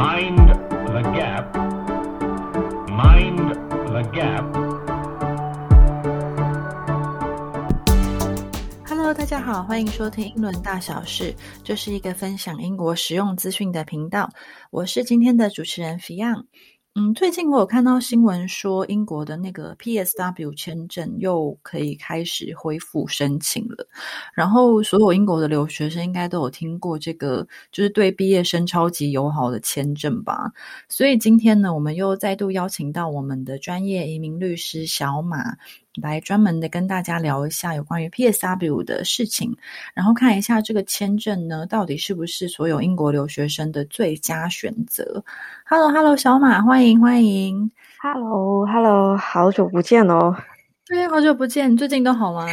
Mind the gap. Mind the gap. Hello，大家好，欢迎收听英伦大小事，这是一个分享英国实用资讯的频道。我是今天的主持人 Fion。嗯，最近我有看到新闻说，英国的那个 PSW 签证又可以开始恢复申请了。然后，所有英国的留学生应该都有听过这个，就是对毕业生超级友好的签证吧。所以今天呢，我们又再度邀请到我们的专业移民律师小马。来专门的跟大家聊一下有关于 PSW 的事情，然后看一下这个签证呢，到底是不是所有英国留学生的最佳选择？Hello，Hello，小马，欢迎欢迎，Hello，Hello，好久不见哦，对，好久不见，最近都好吗？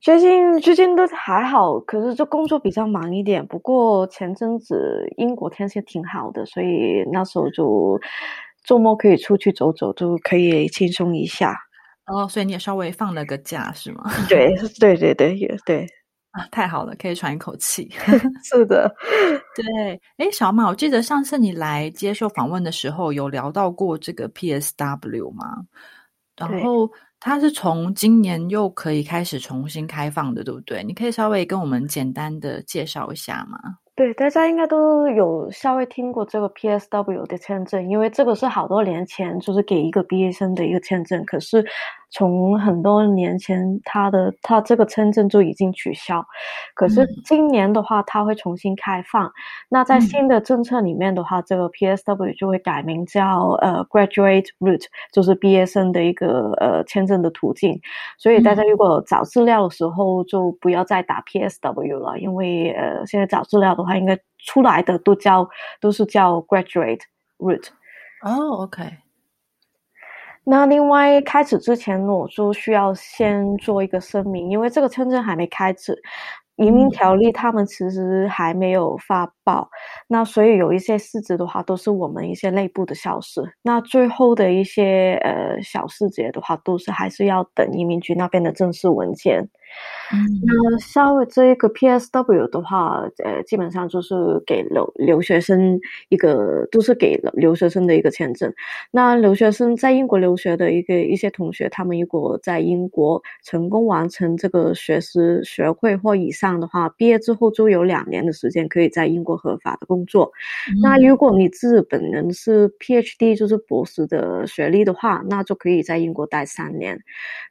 最近最近都还好，可是就工作比较忙一点。不过前阵子英国天气挺好的，所以那时候就周末可以出去走走，就可以轻松一下。哦，所以你也稍微放了个假是吗？对，对对对，也对 啊，太好了，可以喘一口气。是的，对。哎，小马，我记得上次你来接受访问的时候，有聊到过这个 PSW 吗？然后它是从今年又可以开始重新开放的，对不对？你可以稍微跟我们简单的介绍一下吗？对，大家应该都有稍微听过这个 PSW 的签证，因为这个是好多年前就是给一个毕业生的一个签证，可是。从很多年前，他的他这个签证就已经取消，可是今年的话，他会重新开放。那在新的政策里面的话，这个 PSW 就会改名叫呃 Graduate Route，就是毕业生的一个呃签证的途径。所以大家如果找资料的时候，就不要再打 PSW 了，因为呃现在找资料的话，应该出来的都叫都是叫 Graduate Route。哦，OK。那另外开始之前，我就需要先做一个声明，因为这个签证还没开始，移民条例他们其实还没有发报，那所以有一些细节的话，都是我们一些内部的消息。那最后的一些呃小细节的话，都是还是要等移民局那边的正式文件。那稍微这一个 PSW 的话，呃，基本上就是给留留学生一个，都是给了留学生的一个签证。那留学生在英国留学的一个一些同学，他们如果在英国成功完成这个学士学位或以上的话，毕业之后就有两年的时间可以在英国合法的工作。那如果你自本人是 PhD，就是博士的学历的话，那就可以在英国待三年。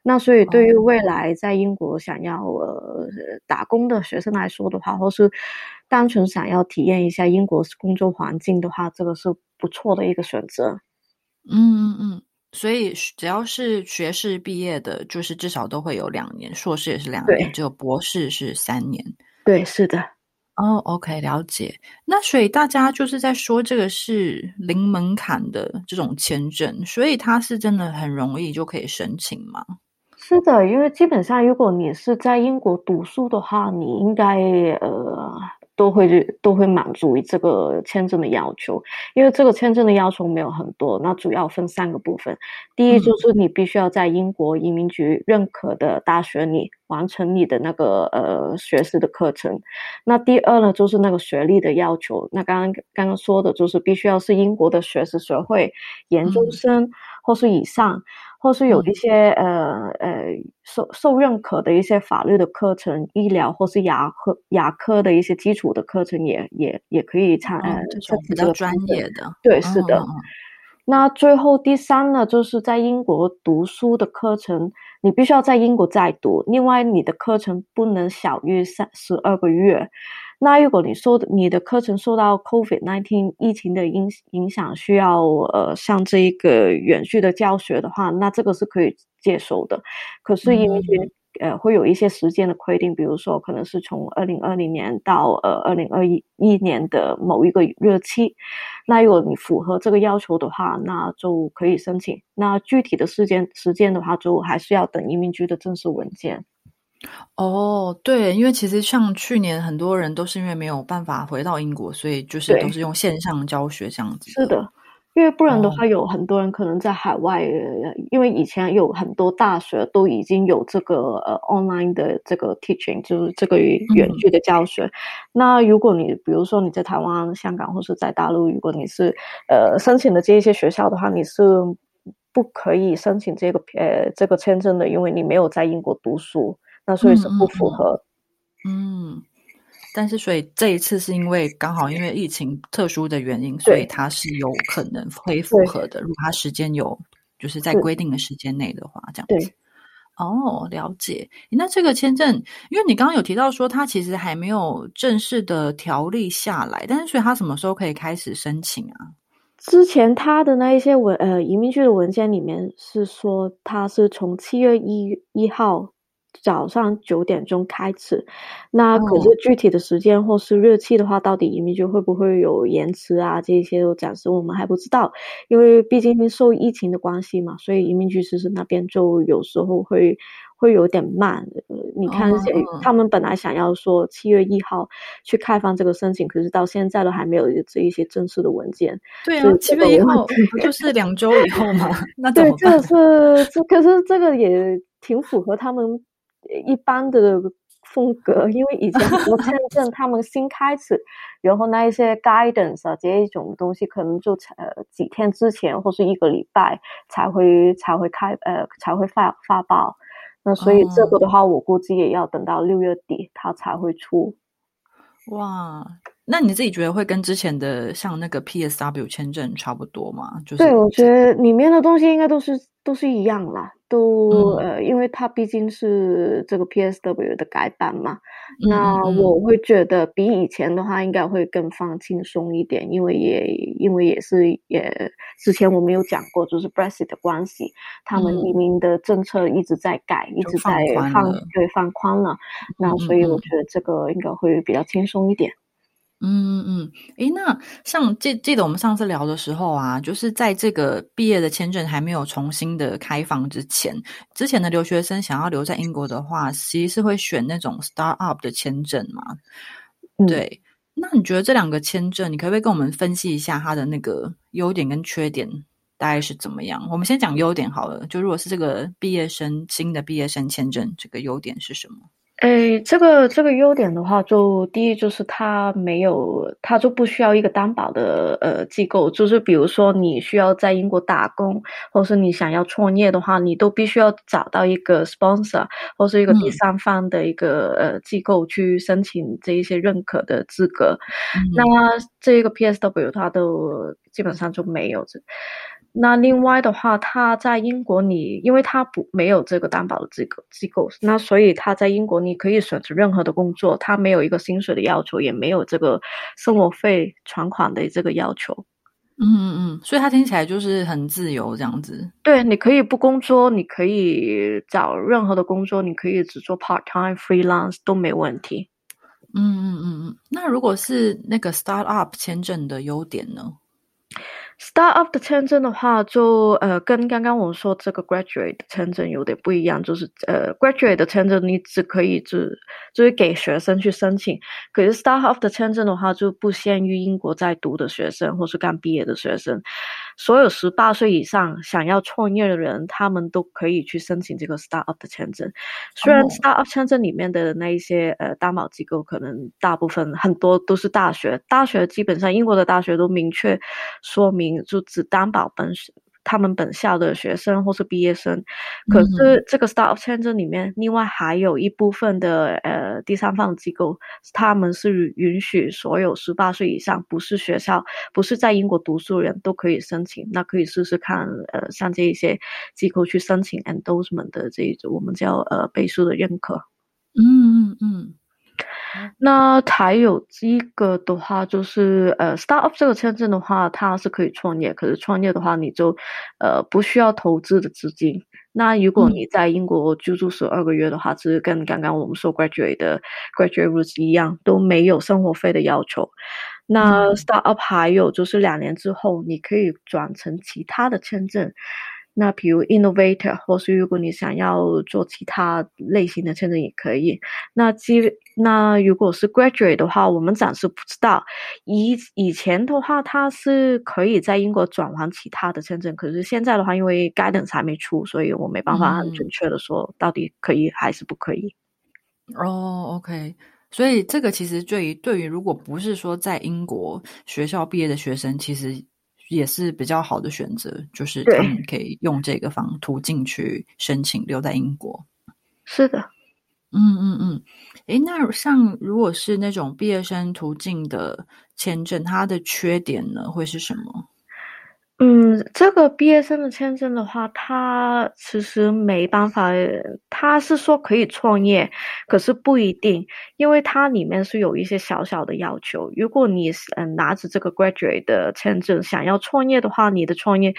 那所以对于未来在英国想要呃打工的学生来说的话，或是单纯想要体验一下英国工作环境的话，这个是不错的一个选择。嗯嗯嗯，所以只要是学士毕业的，就是至少都会有两年，硕士也是两年，只有博士是三年。对，是的。哦，OK，了解。那所以大家就是在说这个是零门槛的这种签证，所以它是真的很容易就可以申请吗？是的，因为基本上，如果你是在英国读书的话，你应该呃都会都会满足于这个签证的要求。因为这个签证的要求没有很多，那主要分三个部分。第一就是你必须要在英国移民局认可的大学里完成你的那个呃学士的课程。那第二呢，就是那个学历的要求。那刚刚刚刚说的就是必须要是英国的学士学位、研究生或是以上。或是有一些呃呃受受认可的一些法律的课程、医疗或是牙科牙科的一些基础的课程，也也也可以参呃这种比较专业的。对，是的。那最后第三呢，就是在英国读书的课程，你必须要在英国再读。另外，你的课程不能小于三十二个月。那如果你受你的课程受到 COVID nineteen 疫情的影影响，需要呃上这一个远距的教学的话，那这个是可以接受的。可是因为呃会有一些时间的规定，比如说可能是从二零二零年到呃二零二一一年的某一个日期。那如果你符合这个要求的话，那就可以申请。那具体的时间时间的话，就还是要等移民局的正式文件。哦，对，因为其实像去年很多人都是因为没有办法回到英国，所以就是都是用线上教学这样子。是的，因为不然的话，有很多人可能在海外，因为以前有很多大学都已经有这个呃 online 的这个 teaching，就是这个远距的教学。那如果你比如说你在台湾、香港或是在大陆，如果你是呃申请的这一些学校的话，你是不可以申请这个呃这个签证的，因为你没有在英国读书，那所以是不符合。嗯。但是，所以这一次是因为刚好因为疫情特殊的原因，所以它是有可能会复合的。如果它时间有就是在规定的时间内的话，这样子。哦，了解。那这个签证，因为你刚刚有提到说，它其实还没有正式的条例下来，但是所以它什么时候可以开始申请啊？之前他的那一些文呃移民局的文件里面是说，他是从七月一一号。早上九点钟开始，那可是具体的时间或是日期的话，到底移民局会不会有延迟啊？这些都暂时我们还不知道，因为毕竟受疫情的关系嘛，所以移民局其实那边就有时候会会有点慢。你看，他们本来想要说七月一号去开放这个申请，可是到现在都还没有这一些正式的文件。对啊，七月一号不就是两周以后吗？那对，这个是这，可是这个也挺符合他们。一般的风格，因为以前很多 签证他们新开始，然后那一些 guidance 啊这一种东西，可能就呃几天之前或是一个礼拜才会才会开呃才会发发报。那所以这个的话，我估计也要等到六月底它才会出。哇，那你自己觉得会跟之前的像那个 PSW 签证差不多吗？就是对，我觉得里面的东西应该都是都是一样啦。都呃，因为它毕竟是这个 PSW 的改版嘛，那我会觉得比以前的话应该会更放轻松一点，因为也因为也是也之前我们有讲过，就是 Brexit 的关系，他们移民的政策一直在改，一直在放对放宽了，那所以我觉得这个应该会比较轻松一点。嗯嗯，诶，那像记记得我们上次聊的时候啊，就是在这个毕业的签证还没有重新的开放之前，之前的留学生想要留在英国的话，其实是会选那种 start up 的签证嘛。对，那你觉得这两个签证，你可不可以跟我们分析一下它的那个优点跟缺点大概是怎么样？我们先讲优点好了，就如果是这个毕业生新的毕业生签证，这个优点是什么？哎，这个这个优点的话，就第一就是它没有，它就不需要一个担保的呃机构，就是比如说你需要在英国打工，或是你想要创业的话，你都必须要找到一个 sponsor 或是一个第三方的一个呃机构去申请这一些认可的资格。那这个 PSW 它都基本上就没有这。那另外的话，他在英国，你因为他不没有这个担保的资格机构，那所以他在英国你可以选择任何的工作，他没有一个薪水的要求，也没有这个生活费存款的这个要求。嗯嗯嗯，所以他听起来就是很自由这样子。对，你可以不工作，你可以找任何的工作，你可以只做 part time freelance 都没问题。嗯嗯嗯嗯，那如果是那个 start up 签证的优点呢？Startup 的签证的话，就呃跟刚刚我们说这个 Graduate 的签证有点不一样，就是呃 Graduate 的签证你只可以只就是给学生去申请，可是 Startup 的签证的话就不限于英国在读的学生或是刚毕业的学生。所有十八岁以上想要创业的人，他们都可以去申请这个 startup 的签证。虽然 startup 签证里面的那一些呃担保机构，可能大部分很多都是大学，大学基本上英国的大学都明确说明，就只担保本他们本校的学生或是毕业生，可是这个 startup 签证里面，另外还有一部分的呃第三方机构，他们是允许所有十八岁以上不是学校、不是在英国读书的人都可以申请。那可以试试看，呃，像这一些机构去申请 endorsement 的这一种，我们叫呃背书的认可。嗯嗯嗯。那还有一个的话，就是呃，startup 这个签证的话，它是可以创业，可是创业的话，你就呃不需要投资的资金。那如果你在英国居住十二个月的话，是跟刚刚我们说 graduate 的 graduate rules 一样，都没有生活费的要求。那 startup 还有就是两年之后，你可以转成其他的签证。那比如 innovator，或是如果你想要做其他类型的签证也可以。那基那如果是 graduate 的话，我们暂时不知道。以以前的话，它是可以在英国转换其他的签证，可是现在的话，因为 guidance 还没出，所以我没办法很准确的说到底可以还是不可以。哦，OK，所以这个其实对于对于如果不是说在英国学校毕业的学生，其实也是比较好的选择，就是他们可以用这个方途径去申请留在英国。是的。嗯嗯嗯，诶，那像如果是那种毕业生途径的签证，它的缺点呢会是什么？嗯，这个毕业生的签证的话，他其实没办法，他是说可以创业，可是不一定，因为它里面是有一些小小的要求。如果你嗯拿着这个 graduate 的签证想要创业的话，你的创业。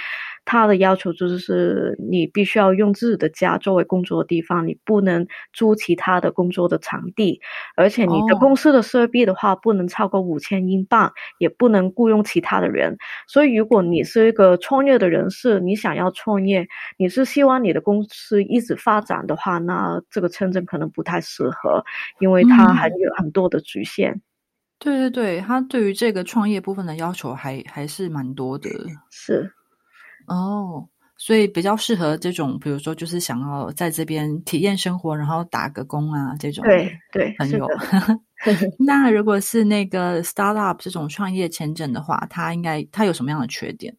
他的要求就是，你必须要用自己的家作为工作的地方，你不能租其他的工作的场地，而且你的公司的设备的话，不能超过五千英镑，也不能雇佣其他的人。所以，如果你是一个创业的人士，你想要创业，你是希望你的公司一直发展的话，那这个签证可能不太适合，因为它还有很多的局限。对对对，他对于这个创业部分的要求还还是蛮多的。是。哦，所以比较适合这种，比如说就是想要在这边体验生活，然后打个工啊，这种对对很有。那如果是那个 startup 这种创业签证的话，它应该它有什么样的缺点？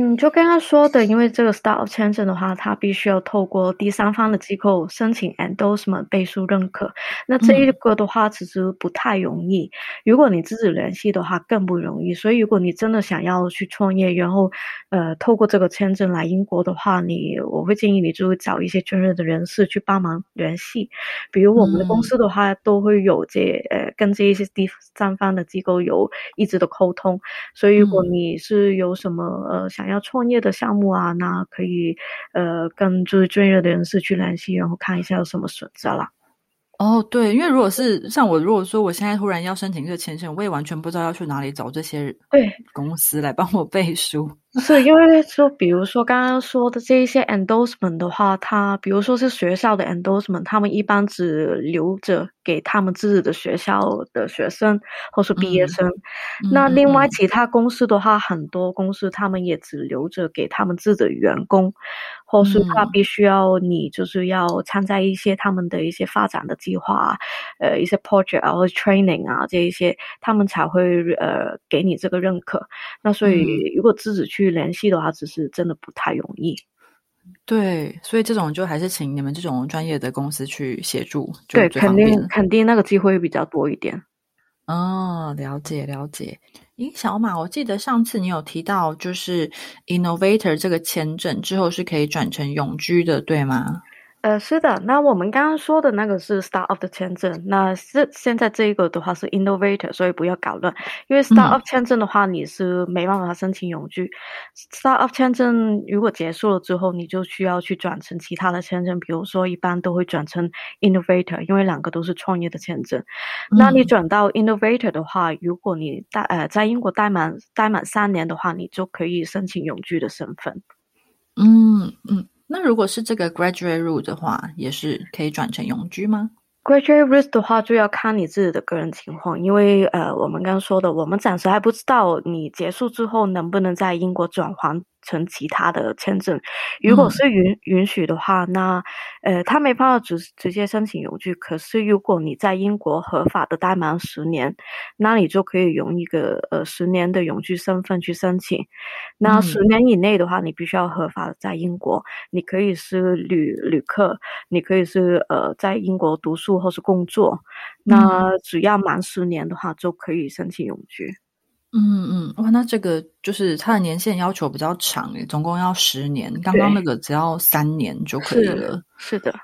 嗯，就跟他说的，因为这个 start 签证的话，它必须要透过第三方的机构申请 endorsement 背书认可。那这一个的话，其实不太容易。如果你自己联系的话，更不容易。所以，如果你真的想要去创业，然后呃，透过这个签证来英国的话，你我会建议你就是找一些专业的人士去帮忙联系。比如我们的公司的话，都会有这呃跟这一些第三方的机构有一直的沟通。所以，如果你是有什么呃想要创业的项目啊，那可以呃跟就是专业的人士去联系，然后看一下有什么选择啦。哦，对，因为如果是像我，如果说我现在突然要申请这个签证，我也完全不知道要去哪里找这些对公司来帮我背书。是因为就，比如说刚刚说的这一些 endorsement 的话，它比如说是学校的 endorsement，他们一般只留着给他们自己的学校的学生或是毕业生。那另外其他公司的话，很多公司他们也只留着给他们自己的员工，或是他必须要你就是要参加一些他们的一些发展的计划，呃，一些 project 或者 training 啊这一些，他们才会呃给你这个认可。那所以如果自己去联系的话，只是真的不太容易。对，所以这种就还是请你们这种专业的公司去协助。对，肯定肯定那个机会比较多一点。哦，了解了解。咦，小马，我记得上次你有提到，就是 Innovator 这个签证之后是可以转成永居的，对吗？呃，是的，那我们刚刚说的那个是 startup 的签证，那是现在这一个的话是 innovator，所以不要搞乱。因为 startup 签证的话，你是没办法申请永居。startup 签证如果结束了之后，你就需要去转成其他的签证，比如说一般都会转成 innovator，因为两个都是创业的签证。那你转到 innovator 的话，如果你待呃在英国待满待满三年的话，你就可以申请永居的身份。嗯嗯。那如果是这个 graduate rule 的话，也是可以转成永居吗？graduate route 的话，就要看你自己的个人情况，因为呃，我们刚刚说的，我们暂时还不知道你结束之后能不能在英国转还。成其他的签证，如果是允允许的话，那呃，他没办法直直接申请永居。可是如果你在英国合法的待满十年，那你就可以用一个呃十年的永居身份去申请。那十年以内的话，你必须要合法的在英国。你可以是旅旅客，你可以是呃在英国读书或是工作。那只要满十年的话，就可以申请永居。嗯嗯，哇，那这个就是它的年限要求比较长诶，总共要十年。刚刚那个只要三年就可以了。是的。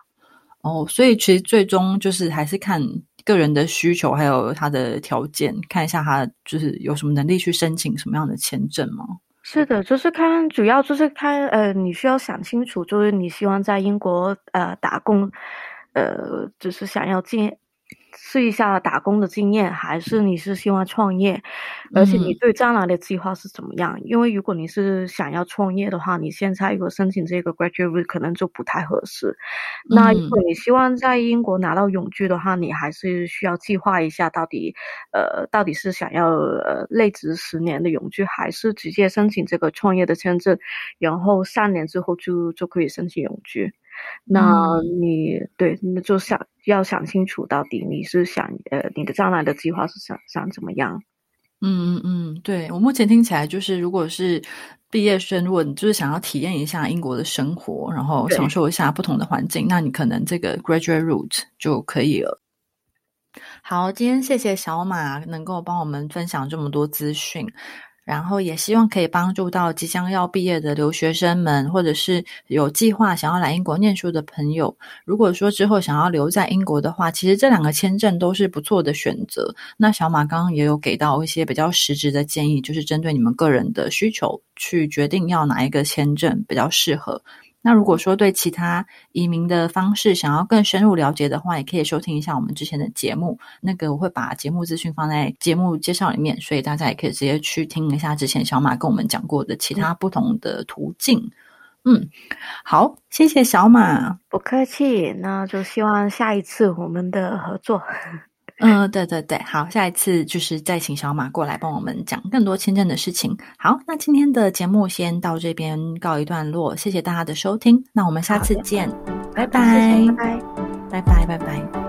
哦，所以其实最终就是还是看个人的需求，还有他的条件，看一下他就是有什么能力去申请什么样的签证吗？是的，就是看，主要就是看，呃，你需要想清楚，就是你希望在英国呃打工，呃，就是想要进。试一下打工的经验，还是你是希望创业？而且你对将来的计划是怎么样？因为如果你是想要创业的话，你现在如果申请这个 graduate 可能就不太合适。那如果你希望在英国拿到永居的话，你还是需要计划一下，到底呃到底是想要呃累职十年的永居，还是直接申请这个创业的签证，然后三年之后就就可以申请永居。那你对，那就想要想清楚，到底你是想呃，你的将来的计划是想想怎么样？嗯嗯嗯，对我目前听起来就是，如果是毕业生，如果你就是想要体验一下英国的生活，然后享受一下不同的环境，那你可能这个 graduate route 就可以了。好，今天谢谢小马能够帮我们分享这么多资讯。然后也希望可以帮助到即将要毕业的留学生们，或者是有计划想要来英国念书的朋友。如果说之后想要留在英国的话，其实这两个签证都是不错的选择。那小马刚刚也有给到一些比较实质的建议，就是针对你们个人的需求去决定要哪一个签证比较适合。那如果说对其他移民的方式想要更深入了解的话，也可以收听一下我们之前的节目。那个我会把节目资讯放在节目介绍里面，所以大家也可以直接去听一下之前小马跟我们讲过的其他不同的途径。嗯，好，谢谢小马，不客气。那就希望下一次我们的合作。嗯，对对对，好，下一次就是再请小马过来帮我们讲更多签证的事情。好，那今天的节目先到这边告一段落，谢谢大家的收听，那我们下次见，拜拜，拜拜，拜拜，拜拜。